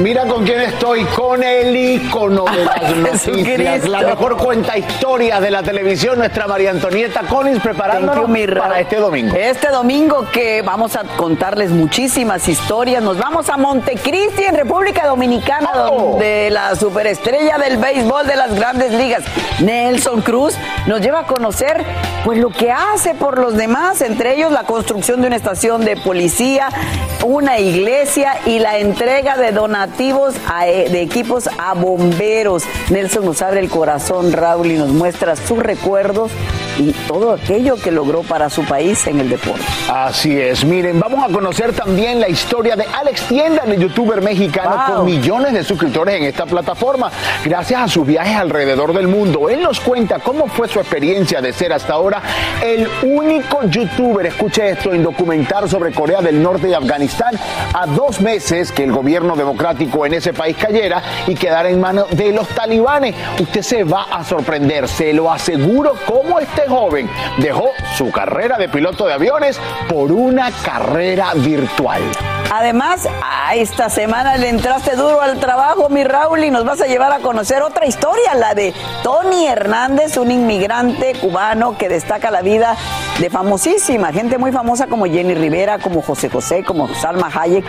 Mira con quién estoy, con el ícono de las noticias, la mejor cuenta historias de la televisión, nuestra María Antonieta Collins, preparándonos you, para este domingo. Este domingo que vamos a contarles muchísimas historias. Nos vamos a Montecristi, en República Dominicana, Oh. donde la superestrella del béisbol de las grandes ligas, Nelson Cruz, nos lleva a conocer pues lo que hace por los demás, entre ellos la construcción de una estación de policía, una iglesia y la entrega de donativos a, eh, de equipos a bomberos. Nelson nos abre el corazón, Raúl, y nos muestra sus recuerdos y todo aquello que logró para su país en el deporte. Así es, miren, vamos a conocer también la historia de Alex Tienda, el youtuber mexicano Wow. con millones de suscriptores en esta plataforma, gracias a sus viajes alrededor del mundo. Él nos cuenta cómo fue su experiencia de ser hasta ahora el único youtuber, escuche esto, en documentar sobre Corea del Norte y Afganistán a dos meses que el gobierno democrático en ese país cayera y quedara en manos de los talibanes. Usted se va a sorprender, se lo aseguro, cómo este joven dejó su carrera de piloto de aviones por una carrera virtual. Además, a esta semana le entraste duro al trabajo, mi Raúl, y nos vas a llevar a conocer otra historia, la de Tony Hernández, un inmigrante cubano que destaca la vida de famosísima, gente muy famosa como Jenny Rivera, como José José, como Salma Hayek,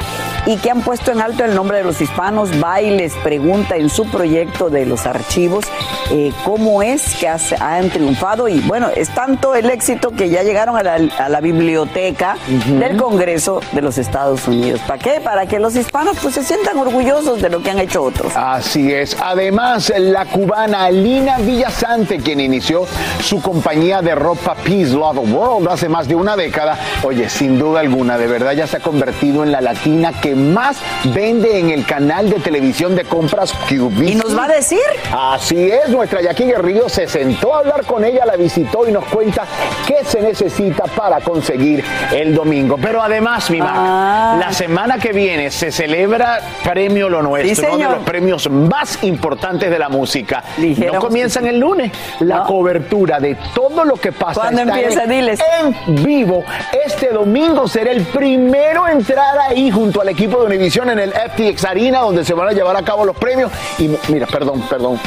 y que han puesto en alto el nombre de los hispanos. Va y les pregunta en su proyecto de los archivos eh, cómo es que has- han triunfado. Y bueno, es tanto el éxito que ya llegaron a la, a la biblioteca del Congreso de los Estados Unidos. ¿Para qué? Para que los hispanos pues se sientan orgullosos de lo que han hecho otros. Así es. Además, la cubana Lina Villasante, quien inició su compañía de ropa Peace Love World hace más de una década, oye, sin duda alguna, de verdad ya se ha convertido en la latina que más vende en el canal de televisión de compras QVC. ¿Y nos va a decir? Así es, nuestra Jackie Guerrillo se sentó a hablar con ella, la visitó y nos cuenta qué se necesita para conseguir el domingo. Pero además, mi Mac, Ah. la semana que viene se celebra Premio Lo Nuestro, Sí, uno de los premios más importantes de la música. Dijéramos no comienzan el lunes. La No. cobertura de todo lo que pasa ¿Cuándo empieza? en, Diles. en vivo. Este domingo será el primero en entrar ahí junto al equipo de Univision en el FTX Arena, donde se van a llevar a cabo los premios. Y mira, perdón, perdón.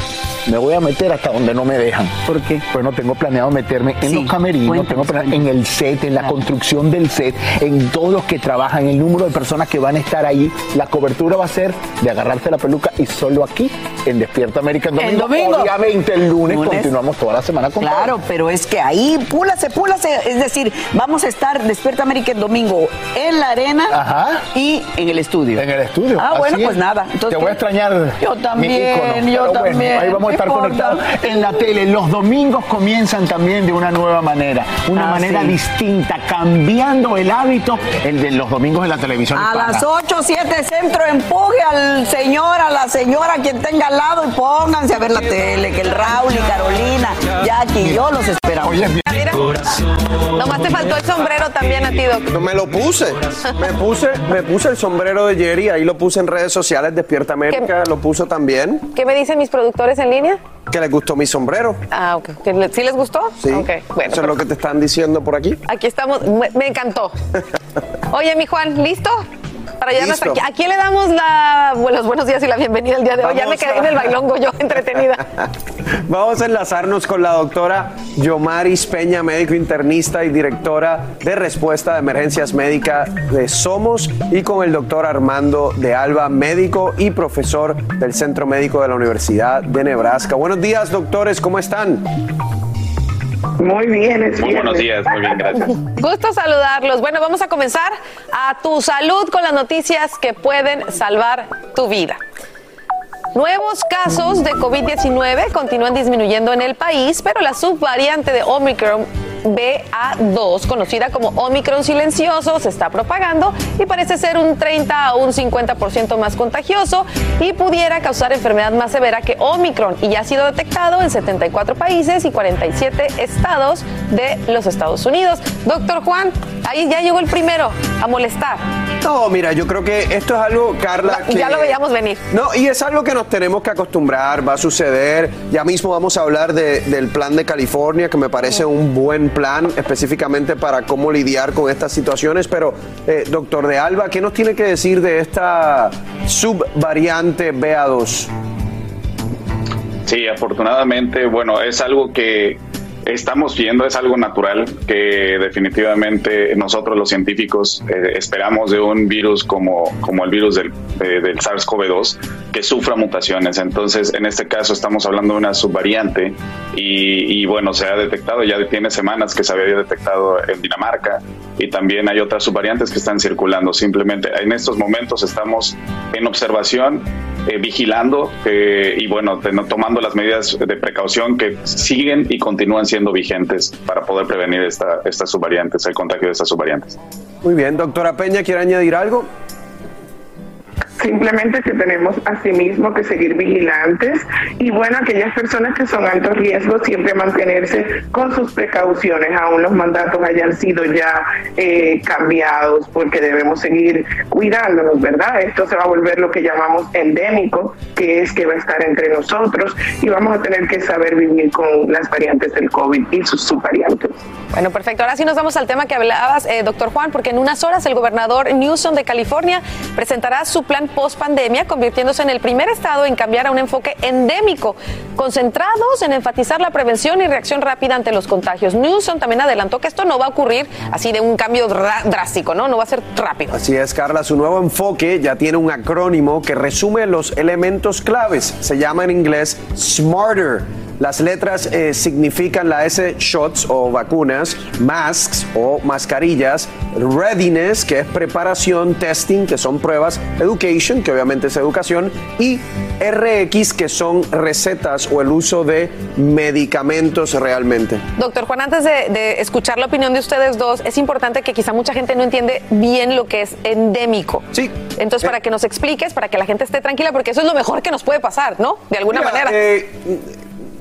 Me voy a meter hasta donde no me dejan. ¿Por qué? Pues no tengo planeado meterme en Sí, los camerinos, tengo planeado en el set, en la Claro. construcción del set, en todos los que trabajan, el número de personas que van a estar ahí. La cobertura va a ser de agarrarse la peluca y solo aquí en Despierta América el domingo. El domingo. Obviamente el lunes, Lunes. continuamos toda la semana con Claro, pero es que ahí, púlase, púlase. Es decir, vamos a estar Despierta América el domingo en la arena Ajá. y en el estudio. En el estudio. Ah, así bueno, es. pues nada. Entonces, Te voy a extrañar. Yo mi también, ícono. yo bueno, también. ahí vamos a estar conectados en la tele. Los domingos comienzan también de una nueva manera, una Ah, manera sí. distinta, cambiando el hábito, el de los domingos en la televisión. A hispana. las 8, 7 centro, empuje al señor, a la señora, quien tenga al lado y pónganse a ver la tele, que el Raúl y Carolina, Jackie y yo los Oye. Mira, nomás te faltó el sombrero también a ti, Doc. No me lo puse. Me puse, me puse el sombrero de Jerry, ahí lo puse en redes sociales, Despierta América lo puso también. ¿Qué me dicen mis productores en línea? Que les gustó mi sombrero. Ah, ok. ¿Que le- ¿Sí les gustó? Sí. Ok, bueno. Eso es lo que te están diciendo por aquí. Aquí estamos. Me, me encantó. Oye, mi Juan, ¿listo? Para llevarnos aquí. ¿A quién le damos la, bueno, los buenos días y la bienvenida el día de hoy? Ya me quedé a- en el bailongo yo, entretenida. Vamos a enlazarnos con la doctora Yomaris Peña, médico internista y directora de respuesta de emergencias médicas de Somos, y con el doctor Armando de Alba, médico y profesor del Centro Médico de la Universidad de Nebraska. Buenos días, doctores, ¿cómo están? Muy bien, es Muy buenos días, muy bien, gracias. Gusto saludarlos. Bueno, vamos a comenzar a tu salud con las noticias que pueden salvar tu vida. Nuevos casos de COVID-19 continúan disminuyendo en el país, pero la subvariante de Omicron BA2, conocida como Omicron silencioso, se está propagando y parece ser un 30 a un 50% más contagioso y pudiera causar enfermedad más severa que Omicron y ya ha sido detectado en 74 países y 47 estados de los Estados Unidos. Doctor Juan, ahí ya llegó el primero a molestar. No, mira, yo creo que esto es algo, Carla, que... Ya lo veíamos venir. No, y es algo que nos tenemos que acostumbrar, va a suceder. Ya mismo vamos a hablar de- del plan de California, que me parece un buen plan específicamente para cómo lidiar con estas situaciones. Pero, eh, doctor de Alba, ¿qué nos tiene que decir de esta subvariante BA2? Sí, afortunadamente, bueno, es algo que estamos viendo, es algo natural que definitivamente nosotros los científicos eh, esperamos de un virus como, como el virus del, eh, del SARS-CoV-2 que sufra mutaciones. Entonces, en este caso estamos hablando de una subvariante y, bueno, se ha detectado, ya tiene semanas que se había detectado en Dinamarca y también hay otras subvariantes que están circulando. Simplemente en estos momentos estamos en observación eh, vigilando eh, y bueno, tomando las medidas de precaución que siguen y continúan siendo vigentes para poder prevenir esta, estas subvariantes, el contagio de estas subvariantes. Muy bien, doctora Peña, ¿quiere añadir algo? Simplemente que tenemos asimismo que seguir vigilantes y bueno, aquellas personas que son altos riesgos siempre mantenerse con sus precauciones, aún los mandatos hayan sido ya eh, cambiados, porque debemos seguir cuidándonos, ¿verdad? Esto se va a volver lo que llamamos endémico, que es que va a estar entre nosotros y vamos a tener que saber vivir con las variantes del COVID y sus subvariantes. Bueno, perfecto. Ahora sí nos vamos al tema que hablabas, eh, doctor Juan, porque en unas horas el gobernador Newsom de California presentará su plan post pandemia, convirtiéndose en el primer estado en cambiar a un enfoque endémico, concentrados en enfatizar la prevención y reacción rápida ante los contagios. Newsom también adelantó que esto no va a ocurrir así de un cambio drástico, ¿no? No va a ser rápido. Así es, Carla, su nuevo enfoque ya tiene un acrónimo que resume los elementos claves. Se llama en inglés SMARTER. Las letras eh, significan la S, shots o vacunas, masks o mascarillas, readiness, que es preparación, testing, que son pruebas, education, que obviamente es educación, y RX, que son recetas o el uso de medicamentos realmente. Doctor Juan, antes de, de escuchar la opinión de ustedes dos, es importante que quizá mucha gente no entiende bien lo que es endémico. Sí. Entonces, para que nos expliques, para que la gente esté tranquila, porque eso es lo mejor que nos puede pasar, ¿no? De alguna Mira, manera. eh,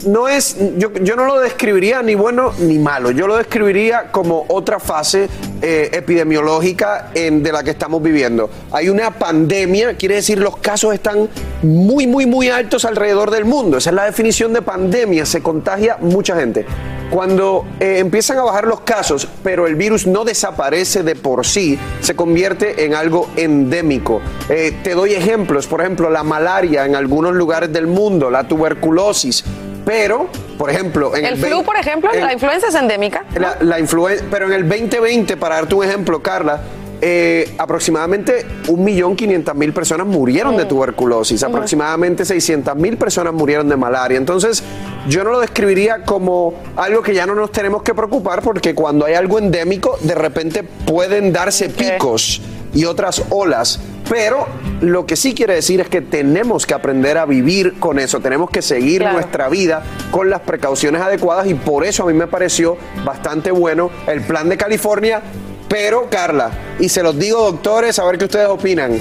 no es, yo, no lo describiría ni bueno ni malo. Yo lo describiría como otra fase eh, epidemiológica de la que estamos viviendo. Hay una pandemia, quiere decir los casos están muy, muy, muy altos alrededor del mundo. Esa es la definición de pandemia. Se contagia mucha gente. Cuando eh, empiezan a bajar los casos, pero el virus no desaparece de por sí, se convierte en algo endémico. Eh, te doy ejemplos, por ejemplo, la malaria en algunos lugares del mundo, la tuberculosis. Pero, por ejemplo, en el el, flu, por ejemplo, la influenza es endémica. la, la influen- pero en el 2020, para darte un ejemplo, Carla, eh, aproximadamente 1.500.000 personas murieron de tuberculosis, aproximadamente 600.000 personas murieron de malaria. Entonces, yo no lo describiría como algo que ya no nos tenemos que preocupar porque cuando hay algo endémico, de repente pueden darse picos y otras olas. Pero lo que sí quiere decir es que tenemos que aprender a vivir con eso, tenemos que seguir nuestra vida con las precauciones adecuadas y por eso a mí me pareció bastante bueno el plan de California. Pero, Carla, y se los digo doctores, a ver qué ustedes opinan.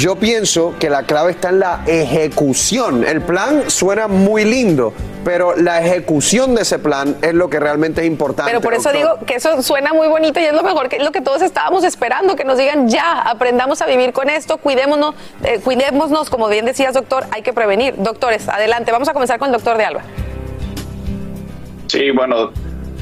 Yo pienso que la clave está en la ejecución. El plan suena muy lindo, pero la ejecución de ese plan es lo que realmente es importante. Pero por eso doctor. digo que eso suena muy bonito y es lo mejor, que es lo que todos estábamos esperando, que nos digan ya, aprendamos a vivir con esto, cuidémonos, eh, cuidémonos, como bien decías, doctor, hay que prevenir. Doctores, adelante, vamos a comenzar con el doctor de Alba. Sí, bueno,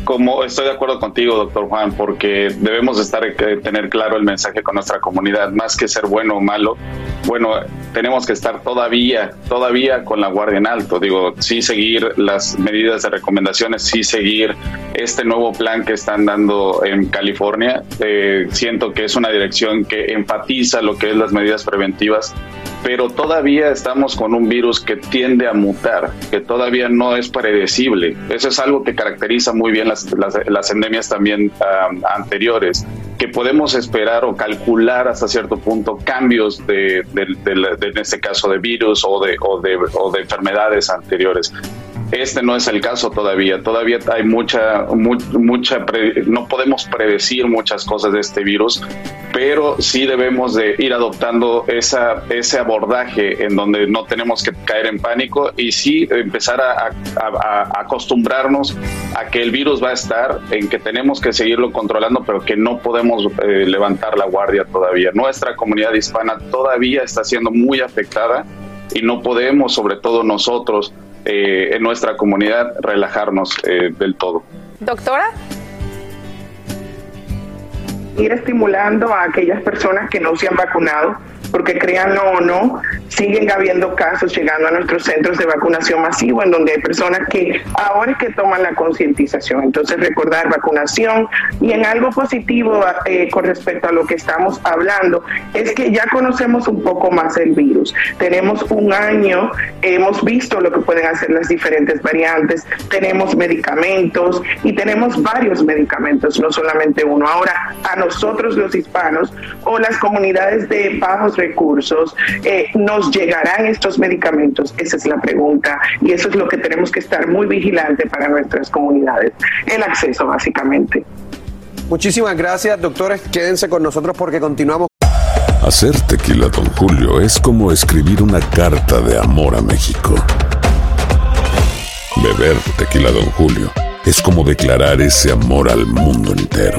como estoy de acuerdo contigo, doctor Juan, porque debemos estar eh, tener claro el mensaje con nuestra comunidad, más que ser bueno o malo. Bueno, tenemos que estar todavía, todavía con la guardia en alto. Digo, sí seguir las medidas de recomendaciones, sí seguir este nuevo plan que están dando en California. Eh, siento que es una dirección que enfatiza lo que es las medidas preventivas pero todavía estamos con un virus que tiende a mutar, que todavía no es predecible. Eso es algo que caracteriza muy bien las, las, las endemias también um, anteriores, que podemos esperar o calcular hasta cierto punto cambios de, de, de, de en este caso de virus o de, o de, o de enfermedades anteriores. Este no es el caso todavía. Todavía hay mucha, mu mucha, pre no podemos predecir muchas cosas de este virus, pero sí debemos de ir adoptando esa, ese abordaje en donde no tenemos que caer en pánico y sí empezar a acostumbrarnos a que el virus va a estar, en que tenemos que seguirlo controlando, pero que no podemos eh, levantar la guardia todavía. Nuestra comunidad hispana todavía está siendo muy afectada y no podemos, sobre todo nosotros, eh, en nuestra comunidad relajarnos eh, del todo. Doctora. Ir estimulando a aquellas personas que no se han vacunado, porque créanlo o no, siguen habiendo casos llegando a nuestros centros de vacunación masivo en donde hay personas que ahora es que toman la concientización. Entonces recordar vacunación y en algo positivo eh, con respecto a lo que estamos hablando es que ya conocemos un poco más el virus. Tenemos un año, hemos visto lo que pueden hacer las diferentes variantes, tenemos medicamentos y tenemos varios medicamentos, no solamente uno. Ahora, a nosotros los hispanos o las comunidades de bajos recursos, eh, nos llegarán estos medicamentos? Esa es la pregunta y eso es lo que tenemos que estar muy vigilante para nuestras comunidades. El acceso, básicamente. Muchísimas gracias, doctores. Quédense con nosotros porque continuamos. Hacer tequila, don Julio, es como escribir una carta de amor a México. Beber tequila, don Julio, es como declarar ese amor al mundo entero.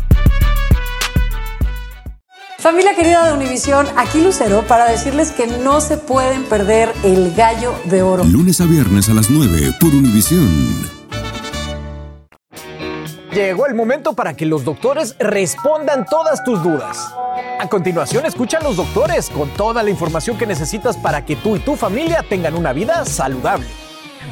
Familia querida de Univisión, aquí Lucero para decirles que no se pueden perder el gallo de oro. Lunes a viernes a las 9 por Univisión. Llegó el momento para que los doctores respondan todas tus dudas. A continuación, escucha a los doctores con toda la información que necesitas para que tú y tu familia tengan una vida saludable.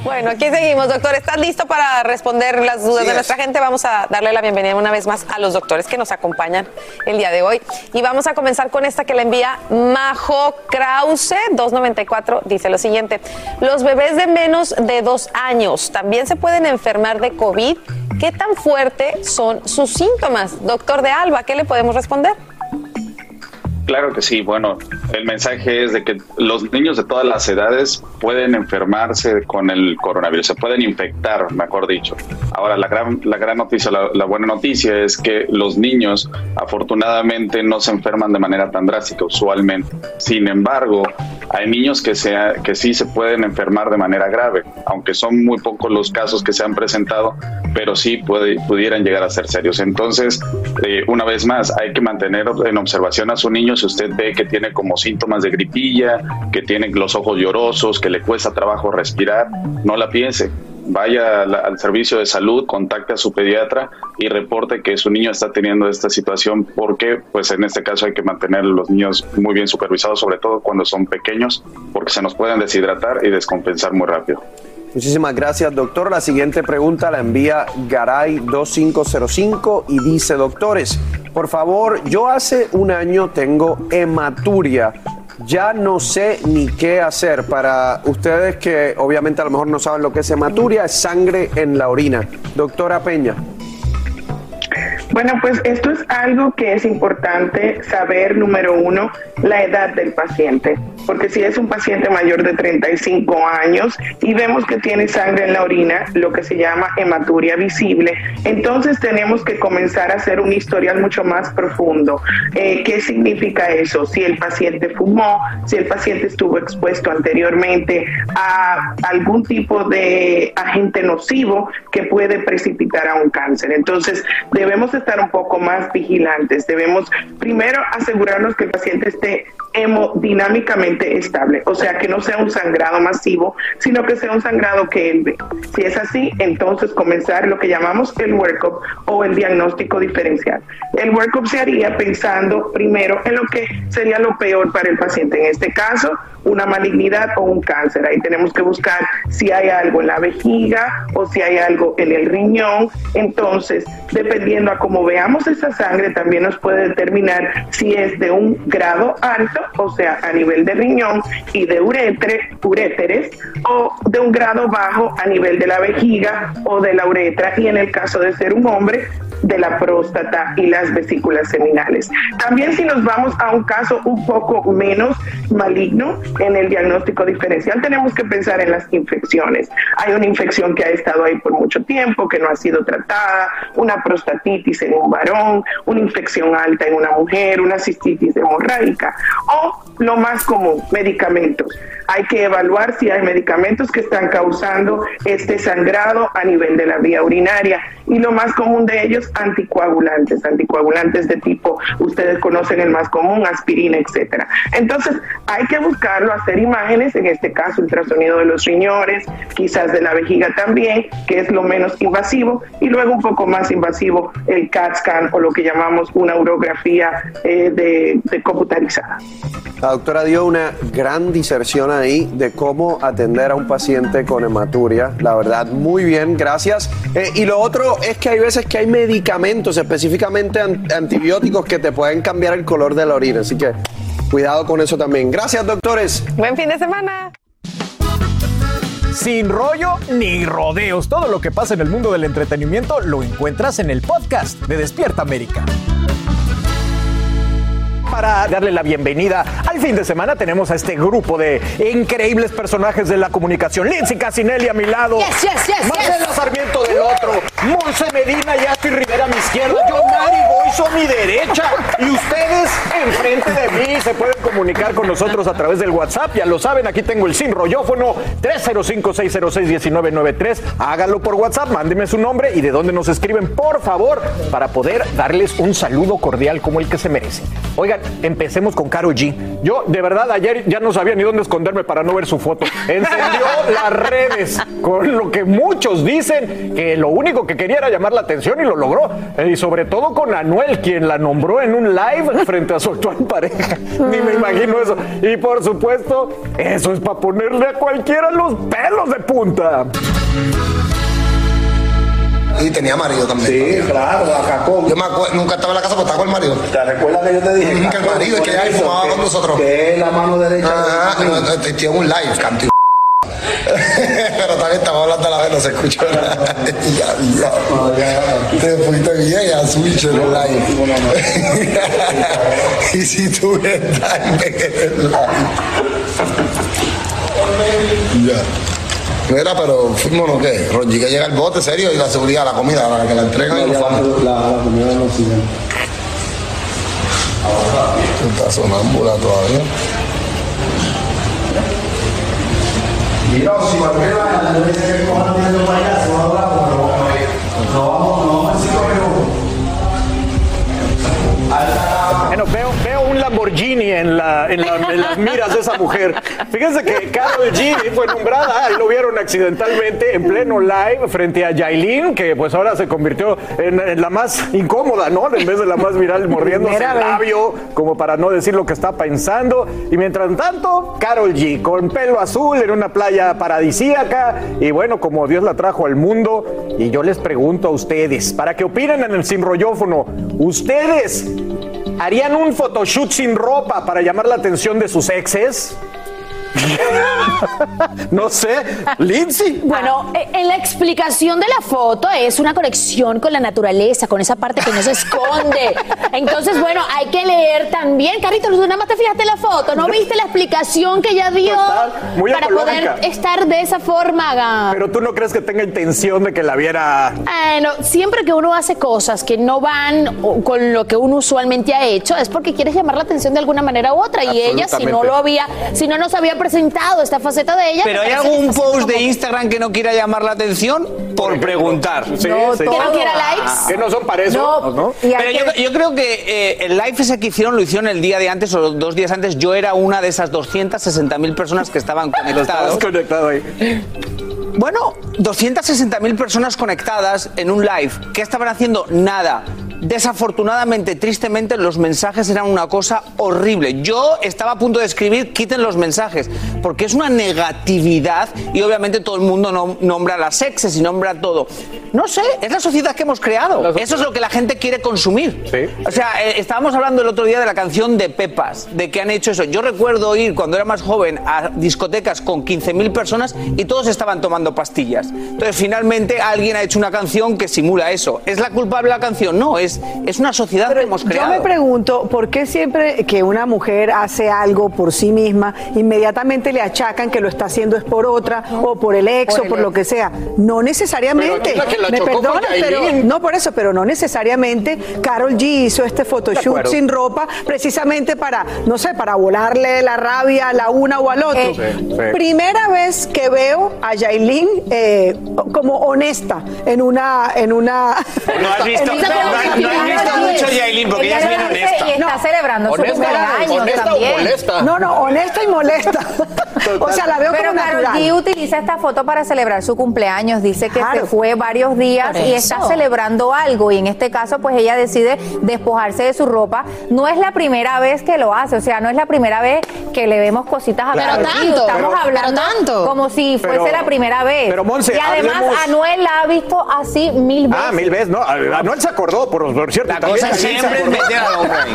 Bueno, aquí seguimos, doctor. ¿Estás listo para responder las dudas de es. nuestra gente? Vamos a darle la bienvenida una vez más a los doctores que nos acompañan el día de hoy. Y vamos a comenzar con esta que le envía Majo Krause, 294. Dice lo siguiente: Los bebés de menos de dos años también se pueden enfermar de COVID. ¿Qué tan fuerte son sus síntomas? Doctor de Alba, ¿qué le podemos responder? Claro que sí. Bueno, el mensaje es de que los niños de todas las edades pueden enfermarse con el coronavirus, se pueden infectar, mejor dicho. Ahora, la gran, la gran noticia, la, buena noticia es que los niños afortunadamente no se enferman de manera tan drástica usualmente. Sin embargo, hay niños que, sea, que sí se pueden enfermar de manera grave, aunque son muy pocos los casos que se han presentado, pero sí pudieran llegar a ser serios. Entonces, eh, una vez más, hay que mantener en observación a su niño si usted ve que tiene como síntomas de gripilla, que tiene los ojos llorosos, que le cuesta trabajo respirar, no la piense. vaya al, al servicio de salud, contacte a su pediatra y reporte que su niño está teniendo esta situación porque pues en este caso hay que mantener a los niños muy bien supervisados, sobre todo cuando son pequeños, porque se nos pueden deshidratar y descompensar muy rápido. Muchísimas gracias, doctor. La siguiente pregunta la envía Garay2505 y dice, doctores, por favor, yo hace un año tengo hematuria. Ya no sé ni qué hacer. Para ustedes que obviamente a lo mejor no saben lo que es hematuria, es sangre en la orina. Doctora Peña. Bueno, pues esto es algo que es importante saber, número uno, la edad del paciente, porque si es un paciente mayor de 35 años y vemos que tiene sangre en la orina, lo que se llama hematuria visible, entonces tenemos que comenzar a hacer un historial mucho más profundo. Eh, ¿Qué significa eso? Si el paciente fumó, si el paciente estuvo expuesto anteriormente a algún tipo de agente nocivo que puede precipitar a un cáncer. Entonces, debemos estar un poco más vigilantes. Debemos primero asegurarnos que el paciente esté hemodinámicamente estable, o sea, que no sea un sangrado masivo, sino que sea un sangrado que él. Si es así, entonces comenzar lo que llamamos el workup o el diagnóstico diferencial. El workup se haría pensando primero en lo que sería lo peor para el paciente, en este caso, una malignidad o un cáncer. Ahí tenemos que buscar si hay algo en la vejiga o si hay algo en el riñón. Entonces, dependiendo a cómo veamos esa sangre, también nos puede determinar si es de un grado alto, o sea, a nivel de riñón y de uretre, uréteres, o de un grado bajo a nivel de la vejiga o de la uretra, y en el caso de ser un hombre, de la próstata y las vesículas seminales. También si nos vamos a un caso un poco menos maligno en el diagnóstico diferencial, tenemos que pensar en las infecciones. Hay una infección que ha estado ahí por mucho tiempo, que no ha sido tratada, una prostatitis en un varón, una infección alta en una mujer, una cistitis hemorrágica o lo más común, medicamentos. Hay que evaluar si hay medicamentos que están causando este sangrado a nivel de la vía urinaria y lo más común de ellos anticoagulantes, anticoagulantes de tipo, ustedes conocen el más común, aspirina, etcétera. Entonces, hay que buscarlo, hacer imágenes, en este caso ultrasonido de los riñones, quizás de la vejiga también, que es lo menos invasivo, y luego un poco más invasivo el CAT scan o lo que llamamos una urografía eh, de, computarizada. La doctora dio una gran diserción ahí de cómo atender a un paciente con hematuria. La verdad, muy bien, gracias. Eh, y lo otro es que hay veces que hay medicamentos, específicamente an- antibióticos, que te pueden cambiar el color de la orina. Así que cuidado con eso también. Gracias, doctores. Buen fin de semana. Sin rollo ni rodeos. Todo lo que pasa en el mundo del entretenimiento lo encuentras en el podcast de Despierta América. Para darle la bienvenida al fin de semana tenemos a este grupo de increíbles personajes de la comunicación. Lindsay Casinelli a mi lado. Yes, yes, yes, Marcela. Sarmiento del otro. Monse Medina y Rivera a mi izquierda. Yo, Mari Boyzo a mi derecha. Y ustedes enfrente de mí se pueden comunicar con nosotros a través del WhatsApp. Ya lo saben, aquí tengo el sin rollófono 305-606-1993. Háganlo por WhatsApp, mándenme su nombre y de dónde nos escriben, por favor, para poder darles un saludo cordial como el que se merece. Oigan, empecemos con Caro G. Yo, de verdad, ayer ya no sabía ni dónde esconderme para no ver su foto. Encendió las redes con lo que muchos dicen que lo único que quería era llamar la atención y lo logró. Eh, Y sobre todo con Anuel, quien la nombró en un live frente a su actual pareja. Ni me imagino eso. Y por supuesto, eso es para ponerle a cualquiera los pelos de punta. Y tenía marido también. Sí, claro, a Cacón. Yo me acuerdo, nunca estaba en la casa, pero estaba con el marido. ¿Te recuerdas que yo te dije? Mm, que el marido es que ella fumaba que- con nosotros. Que es la mano derecha. Ajá, no, no, te- tiene un live. Pero también estamos hablando a la vez, no se escuchó nada. Ya, ya. Te fuiste bien a switch en el live. y si tú estás en el live. Ya. Mira, pero fuimos, ¿no qué? Ronji, que llega el bote, serio, y la seguridad, la comida, para que la entreguen y nos vamos. La, la comida no sigue. Tú estás sonámbula todavía. Mira, si cualquier vaina le dice que cojan dinero se pero no Lamborghini en, la- en la- en las miras de esa mujer. Fíjense que Carol G fue nombrada, ahí lo vieron accidentalmente en pleno live frente a Yailin, que pues ahora se convirtió en, en la más incómoda, ¿no? En vez de la más viral, mordiéndose el labio, como para no decir lo que está pensando. Y mientras tanto, Carol G, con pelo azul en una playa paradisíaca, y bueno, como Dios la trajo al mundo. Y yo les pregunto a ustedes, para que opinen en el sinrollófono, ¿ustedes harían un photoshoot sin ropa para llamar la atención de sus exes? no sé, Lindsay. Bueno, eh, en la explicación de la foto es una conexión con la naturaleza, con esa parte que no se esconde. Entonces, bueno, hay que leer también. Carrito, tú nada más te fijaste en la foto, ¿no viste la explicación que ella dio Total, muy para poder estar de esa forma? Pero tú no crees que tenga intención de que la viera. Bueno, siempre que uno hace cosas que no van con lo que uno usualmente ha hecho, es porque quieres llamar la atención de alguna manera u otra. Y ella, si no lo había, si no nos había presentado esta faceta de ella. Pero hay algún post de Instagram que no quiera llamar la atención por preguntar. Sí, No, sí. ¿Que no quiera likes? Que no son para eso, ¿no? Pero yo, yo creo que eh, el live ese que hicieron lo hicieron el día de antes o dos días antes. Yo era una de esas 260 mil personas que estaban conectadas. Estabas conectado ahí. Bueno, 260 mil personas conectadas en un live. ¿Qué estaban haciendo? Nada. Desafortunadamente, tristemente, los mensajes eran una cosa horrible. Yo estaba a punto de escribir, quiten los mensajes, porque es una negatividad y obviamente todo el mundo no- nombra las exes y nombra todo. No sé, es la sociedad que hemos creado. Eso es lo que la gente quiere consumir. O sea, eh, estábamos hablando el otro día de la canción de Pepas, de que han hecho eso. Yo recuerdo ir cuando era más joven a discotecas con 15.000 personas y todos estaban tomando pastillas. Entonces, finalmente alguien ha hecho una canción que simula eso. ¿Es la culpable la canción? No, es, es una sociedad que hemos Yo creado. me pregunto, ¿por qué siempre que una mujer hace algo por sí misma, inmediatamente le achacan que lo está haciendo es por otra, o por el ex, Por o el por ex. lo que sea? No necesariamente. Pero no es la que la Me perdonas, pero no por eso, pero no necesariamente. Carol G hizo este photoshoot sin ropa precisamente para, no sé, para volarle la rabia a la una o al otro. Sí, sí. Primera vez que veo a Yailin eh, como honesta en una, en una. No has visto, en no, has- no visto mucho a Yailin porque ella es bien honesta. Y está celebrando su Honesta- cumpleaños honesta o también. molesta. No, no, honesta y molesta. o sea, la veo Pero como natural. G utiliza esta foto para celebrar su cumpleaños. Dice que Claro. se fue varios días y está celebrando algo. Y en este caso, pues ella decide despojarse de su ropa. No es la primera vez que lo hace. O sea, no es la primera vez que le vemos cositas a Claro. Karol G. Pero tanto, Estamos pero- hablando pero tanto. como si fuese Pero- la primera vez. pero, Monse, y además, hablemos- Anuel la ha visto así mil veces. Ah, mil veces, no. Anuel se acordó, por, por cierto. La también cosa siempre meter.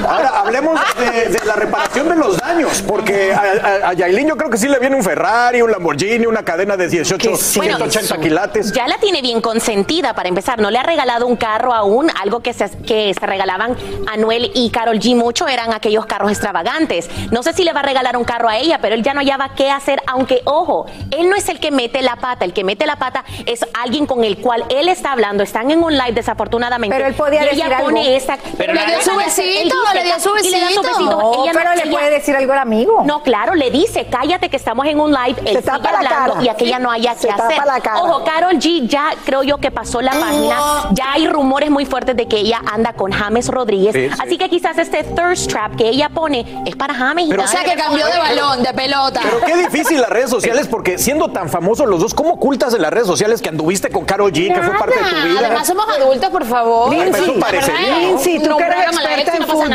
Ahora, hablemos de, de la reparación de los daños, porque a, a, a Yailin yo creo que sí le viene un Ferrari, un Lamborghini, una cadena de 18, Bueno, 180 quilates. Ya la tiene bien consentida para empezar. No le ha regalado un carro aún. Algo que se, que se regalaban Anuel y Carol G mucho eran aquellos carros extravagantes. No sé si le va a regalar un carro a ella, pero él ya no hallaba qué hacer. Aunque, ojo, él no es el que mete la pata. El que mete la pata es alguien con el cual él está hablando. Están en un live, desafortunadamente. Pero él podía y ella decir algo. pone esta. Pero le dio su besito, le dio su y le da su besito. besito. No, Ella pero le ella- puede decir algo al amigo. No, claro, le dice, cállate que estamos en un live. Él sigue tapa la hablando cara. y aquella no haya Se que tapa hacer. la cara. Ojo, Carol G ya creo yo que pasó la página. Ya hay rumores muy fuertes de que ella anda con James Rodríguez. Sí, sí. Así que quizás este thirst trap que ella pone es para James. y Pero- nada O sea, que cambió de balón, de pelota. Pero qué difícil las redes sociales, porque siendo tan famosos los dos, ¿cómo ocultas en las redes sociales que anduviste con Carol G, que fue parte de tu vida? Además, somos adultos, por favor. Ay, parecería, ¿no? Lindsay, tú No, que eres experta en no fútbol.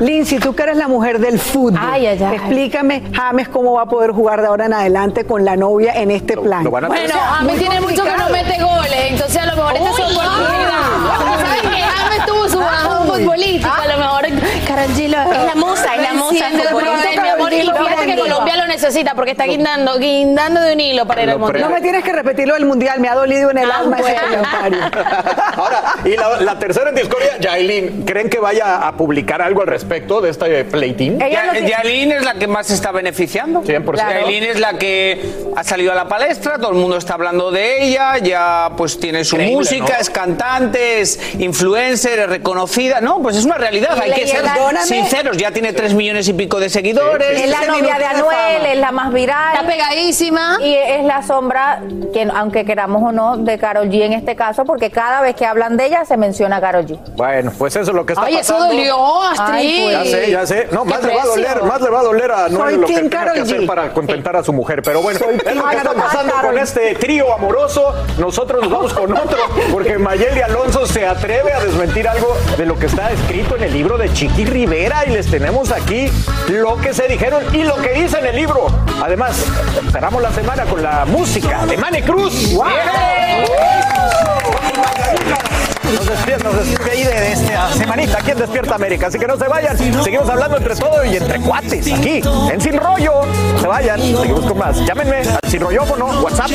Lindsay, tú que eres la mujer del fútbol. Explícame, James, cómo va a poder jugar de ahora en adelante con la novia en este plan. Bueno, a mí tiene mucho que no mete goles, entonces a lo mejor esta es su oportunidad. ¿Sabes que James tuvo futbolístico? A lo mejor Karol G lo Es la musa, es la musa poder, mi amor. Y fíjate que Colombia lo necesita porque está guindando, guindando de un hilo para ir al mundial. No me tienes que repetir lo del mundial, me ha dolido en el alma ese comentario. Ahora, y la, la tercera en discordia, Yailin, ¿creen que vaya a publicar algo al respecto de este pleitín? Ya- Yailin es la que más se está beneficiando. 100%. Yailin es la que ha salido a la palestra, todo el mundo está hablando de ella, ya pues tiene su Increíble, música, ¿no? es cantante, es influencer, es reconocida. No, pues es una realidad, hay que ser perdóname. sinceros, ya tiene tres millones y pico de seguidores. Es la novia de Anuel, es la más viral. Está pegadísima. Y es la sombra, que aunque queramos o no, de Carol G en este caso, porque cada vez que hablan de ella se menciona a Carol G. Bueno, pues eso es lo que está Ay, eso pasando. dolió, Astrid. Ay, Ya sé, ya sé. No, más le va a doler, más le va a doler a Noel Soy lo que tenga que hacer G. para contentar a su mujer. Pero bueno, Soy es lo que está pasando con este trío amoroso. Nosotros nos vamos con otro, porque Mayeli Alonso se atreve a desmentir algo de lo que está escrito en el libro de Chiqui Rivera y les tenemos aquí lo que se dijeron y lo que dice en el libro. Además, cerramos la semana con la música de Manny Cruz. Nos despide, nos despide ahí de esta semanita aquí en Despierta América. Así que no se vayan. Seguimos hablando entre todo y entre cuates aquí en Sin Rollo. No se vayan. Seguimos con más. Llámenme al Sin Rollófono, WhatsApp.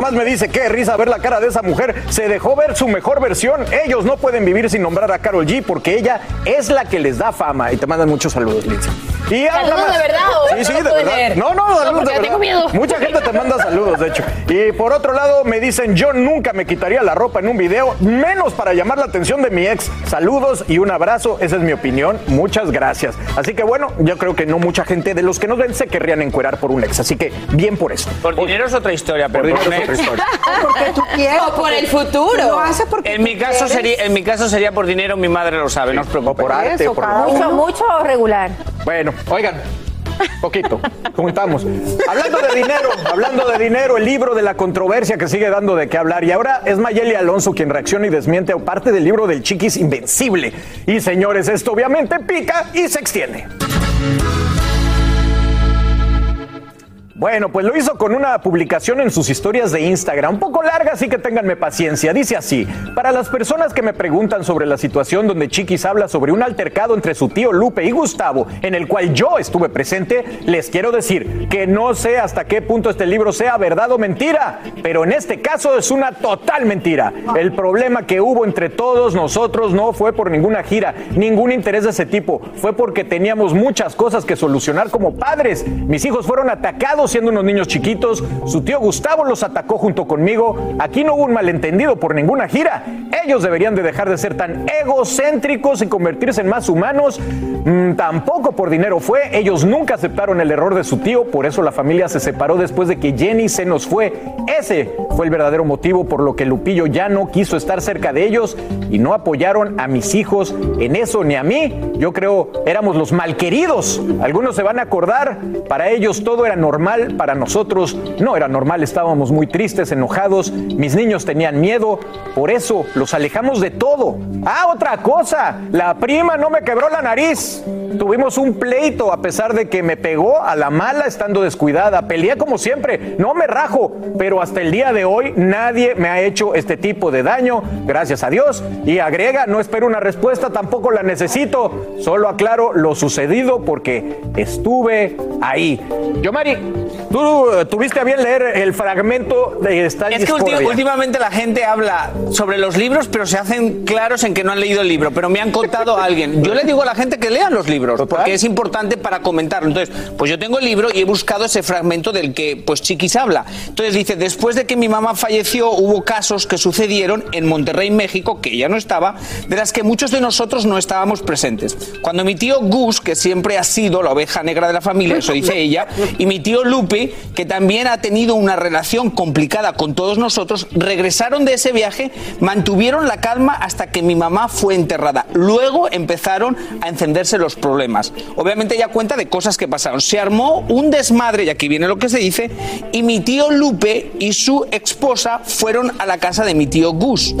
Más me dice qué risa ver la cara de esa mujer. Se dejó ver su mejor versión. Ellos no pueden vivir sin nombrar a Carol G porque ella es la que les da fama. Y te mandan muchos saludos, Lindsay. Y ¿Saludos de verdad o Sí, no sí, lo de verdad. leer? No, no, No, saludos de tengo miedo. Mucha gente te manda saludos, de hecho. Y por otro lado, me dicen, yo nunca me quitaría la ropa en un video, menos para llamar la atención de mi ex. Saludos y un abrazo, esa es mi opinión. Muchas gracias. Así que bueno, yo creo que no mucha gente de los que nos ven se querrían encuerar por un ex. Así que bien por eso. Por dinero es otra historia, pero Por por dinero un es otra historia. Porque tú quieres. O por el futuro. Lo haces porque En mi caso quieres. sería, en mi caso sería por dinero, mi madre lo sabe, no os preocupéis. por arte, por Mucho, mucho o regular. Bueno, oigan, poquito, comentamos. Hablando de dinero, hablando de dinero, el libro de la controversia que sigue dando de qué hablar. Y ahora es Mayeli Alonso quien reacciona y desmiente parte del libro del Chiquis Invencible. Y señores, esto obviamente pica y se extiende. Bueno, pues lo hizo con una publicación en sus historias de Instagram, un poco larga, así que ténganme paciencia. Dice así, para las personas que me preguntan sobre la situación donde Chiquis habla sobre un altercado entre su tío Lupe y Gustavo, en el cual yo estuve presente, les quiero decir que no sé hasta qué punto este libro sea verdad o mentira, pero en este caso es una total mentira. El problema que hubo entre todos nosotros no fue por ninguna gira, ningún interés de ese tipo, fue porque teníamos muchas cosas que solucionar como padres. Mis hijos fueron atacados siendo unos niños chiquitos, su tío Gustavo los atacó junto conmigo. Aquí no hubo un malentendido por ninguna gira. Ellos deberían de dejar de ser tan egocéntricos y convertirse en más humanos. Mm, tampoco por dinero fue. Ellos nunca aceptaron el error de su tío, por eso la familia se separó después de que Jenny se nos fue. Ese fue el verdadero motivo por lo que Lupillo ya no quiso estar cerca de ellos y no apoyaron a mis hijos en eso ni a mí. Yo creo éramos los malqueridos. Algunos se van a acordar, para ellos todo era normal, para nosotros no era normal, estábamos muy tristes, enojados, mis niños tenían miedo, por eso los alejamos de todo. Ah, otra cosa, la prima no me quebró la nariz. Tuvimos un pleito a pesar de que me pegó a la mala estando descuidada. Peleé como siempre, no me rajo, pero hasta el día de hoy nadie me ha hecho este tipo de daño, gracias a Dios. Y agrega, no espero una respuesta, tampoco la necesito. Solo aclaro lo sucedido porque estuve ahí. Yo, Mari, tú tuviste a bien leer el fragmento de esta Es que últimamente la gente habla sobre los libros, pero se hacen claros en que no han leído el libro. Pero me han contado a alguien. Yo le digo a la gente que lean los libros, porque es importante para comentarlo. Entonces, pues yo tengo el libro y he buscado ese fragmento del que pues Chiquis habla. Entonces dice, después de que mi mamá falleció, hubo casos que sucedieron en Monterrey, México, que ella no estaba, de las que muchos de nosotros no estábamos presentes. Cuando mi tío Gus, que siempre ha sido la oveja negra de la familia, eso dice ella, y mi tío Lupe, que también ha tenido una relación complicada con todos nosotros, regresaron de ese viaje, mantuvieron la calma hasta que mi mamá fue enterrada. Luego empezaron a encenderse los problemas. Obviamente ella cuenta de cosas que pasaron. Se armó un desmadre, y aquí viene lo que se dice, y mi tío Lupe y su esposa fueron a la casa de mi tío Gus.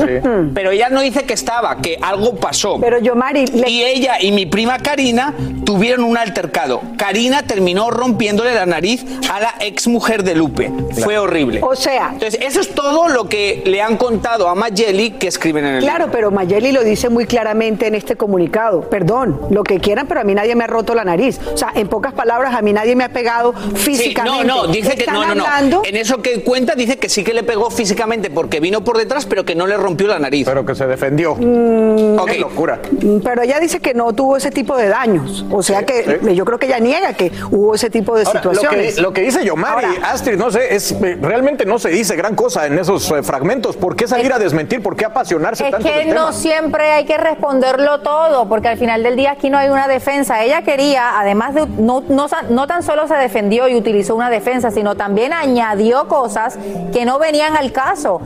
Pero ella no dice que estaba, que algo pasó. Pero yo, Mari, Y ella y mi prima Karina tuvieron un altercado. Karina terminó rompiéndole la nariz a la ex mujer de Lupe. Fue horrible. O sea, Entonces, eso es todo lo que le han contado a Mayeli que escriben en el Claro, pero Mayeli lo dice muy claramente en este comunicado. Perdón, lo que quieran, pero a mí nadie me ha roto la nariz. O sea, en pocas palabras, a mí nadie me ha pegado Sí, físicamente. no, no, dice que no, no, no. hablando- En eso que cuenta dice que sí que le pegó físicamente porque vino por detrás, pero que no le rompió la nariz. Pero que se defendió. Ok. Qué locura. Mm, Pero ella dice que no tuvo ese tipo de daños. O sea que yo creo que ella niega que hubo ese tipo de Ahora, lo, que, situaciones. lo que dice Yomari, Astrid, no sé, es, eh, realmente no se dice gran cosa en esos eh, fragmentos. ¿Por qué salir a desmentir? ¿Por qué apasionarse Es tanto que del no tema? siempre hay que responderlo todo, porque al final del día aquí no hay una defensa. Ella quería, además de, no, no, no tan solo se defendió y utilizó una defensa, sino también añadió cosas que no venían al caso.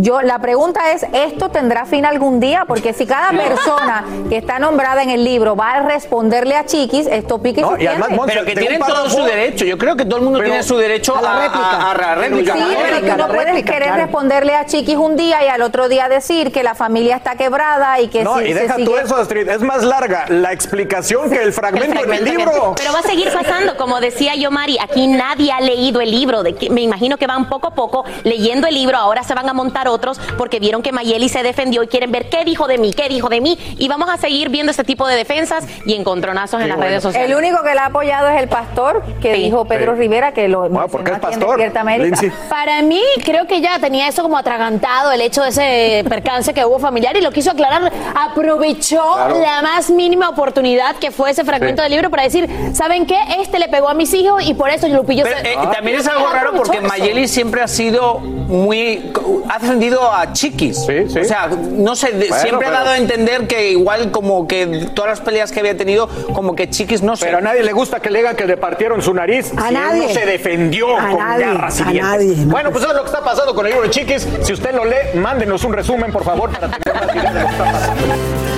Yo, la pregunta es, ¿esto tendrá fin algún día? Porque si cada persona que está nombrada en el libro va a responderle a Chiquis, esto pique y se tiende. pero que tienen todo su derecho. Yo creo que todo el mundo tiene su derecho a, a- a la réplica. Sí, pero tú no puedes querer responderle a Chiquis un día y al otro día decir que la familia está quebrada y que No, si y se deja tú eso, Astrid. Es más larga la explicación que el fragmento en el libro. Pero va a seguir pasando, como decía yo, Mari, aquí nadie ha leído el libro, de que, me imagino que van poco a poco leyendo el libro, ahora se van a montar otros porque vieron que Mayeli se defendió y quieren ver qué dijo de mí, qué dijo de mí, y vamos a seguir viendo este tipo de defensas y encontronazos en las redes sociales. El único que la ha apoyado es el pastor que dijo Pedro Sí. Rivera que lo porque es mencionó aquí en pastor. Para mí, creo que ya tenía eso como atragantado, el hecho de ese percance que hubo familiar y lo quiso aclarar. Aprovechó Claro. la más mínima oportunidad que fue ese fragmento Sí. del libro para decir, ¿saben qué? Este le pegó a mis hijos y por eso Lupillo Pero, se... eh, también es algo raro porque Mayeli siempre ha sido muy. ha defendido a Chiquis. O sea, no sé, Bueno, siempre pero- ha dado a entender que igual como que todas las peleas que había tenido, como que Chiquis no sé. Pero a nadie le gusta que le digan que le partieron su nariz. A si nadie. Él no se defendió A con nadie, garras y a nadie, no. Bueno, pues eso es lo que está pasando con el libro de Chiquis. Si usted lo lee, mándenos un resumen, por favor, para tener más idea de lo que está pasando.